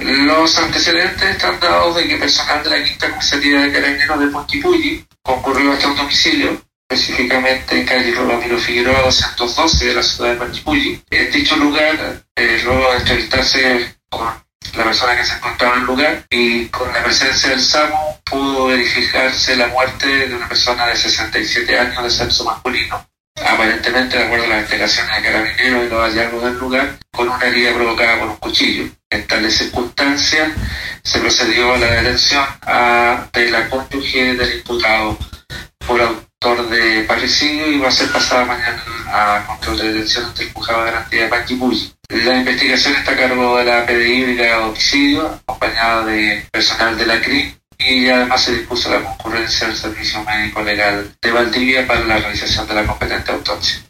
Los antecedentes están dados de que personal de la quinta comisaría de carabineros de Ponquipulli concurrió hasta un domicilio, específicamente en calle Ramiro Figueroa 212 de la ciudad de Ponquipulli. En dicho lugar, eh, luego de entrevistarse con la persona que se encontraba en el lugar y con la presencia del SAMU pudo verificarse la muerte de una persona de 67 años de sexo masculino aparentemente de acuerdo a las investigaciones de carabineros y los hallazgos del lugar, con una herida provocada por un cuchillo. En tales circunstancias se procedió a la detención de la cónyuge del imputado por autor de parricidio y va a ser pasada mañana a control de detención ante el juzgado de garantía de Panquipulli. La investigación está a cargo de la PDI de homicidio, acompañada de personal de la CRI y además se dispuso la concurrencia del Servicio Médico Legal de Valdivia para la realización de la competente autopsia.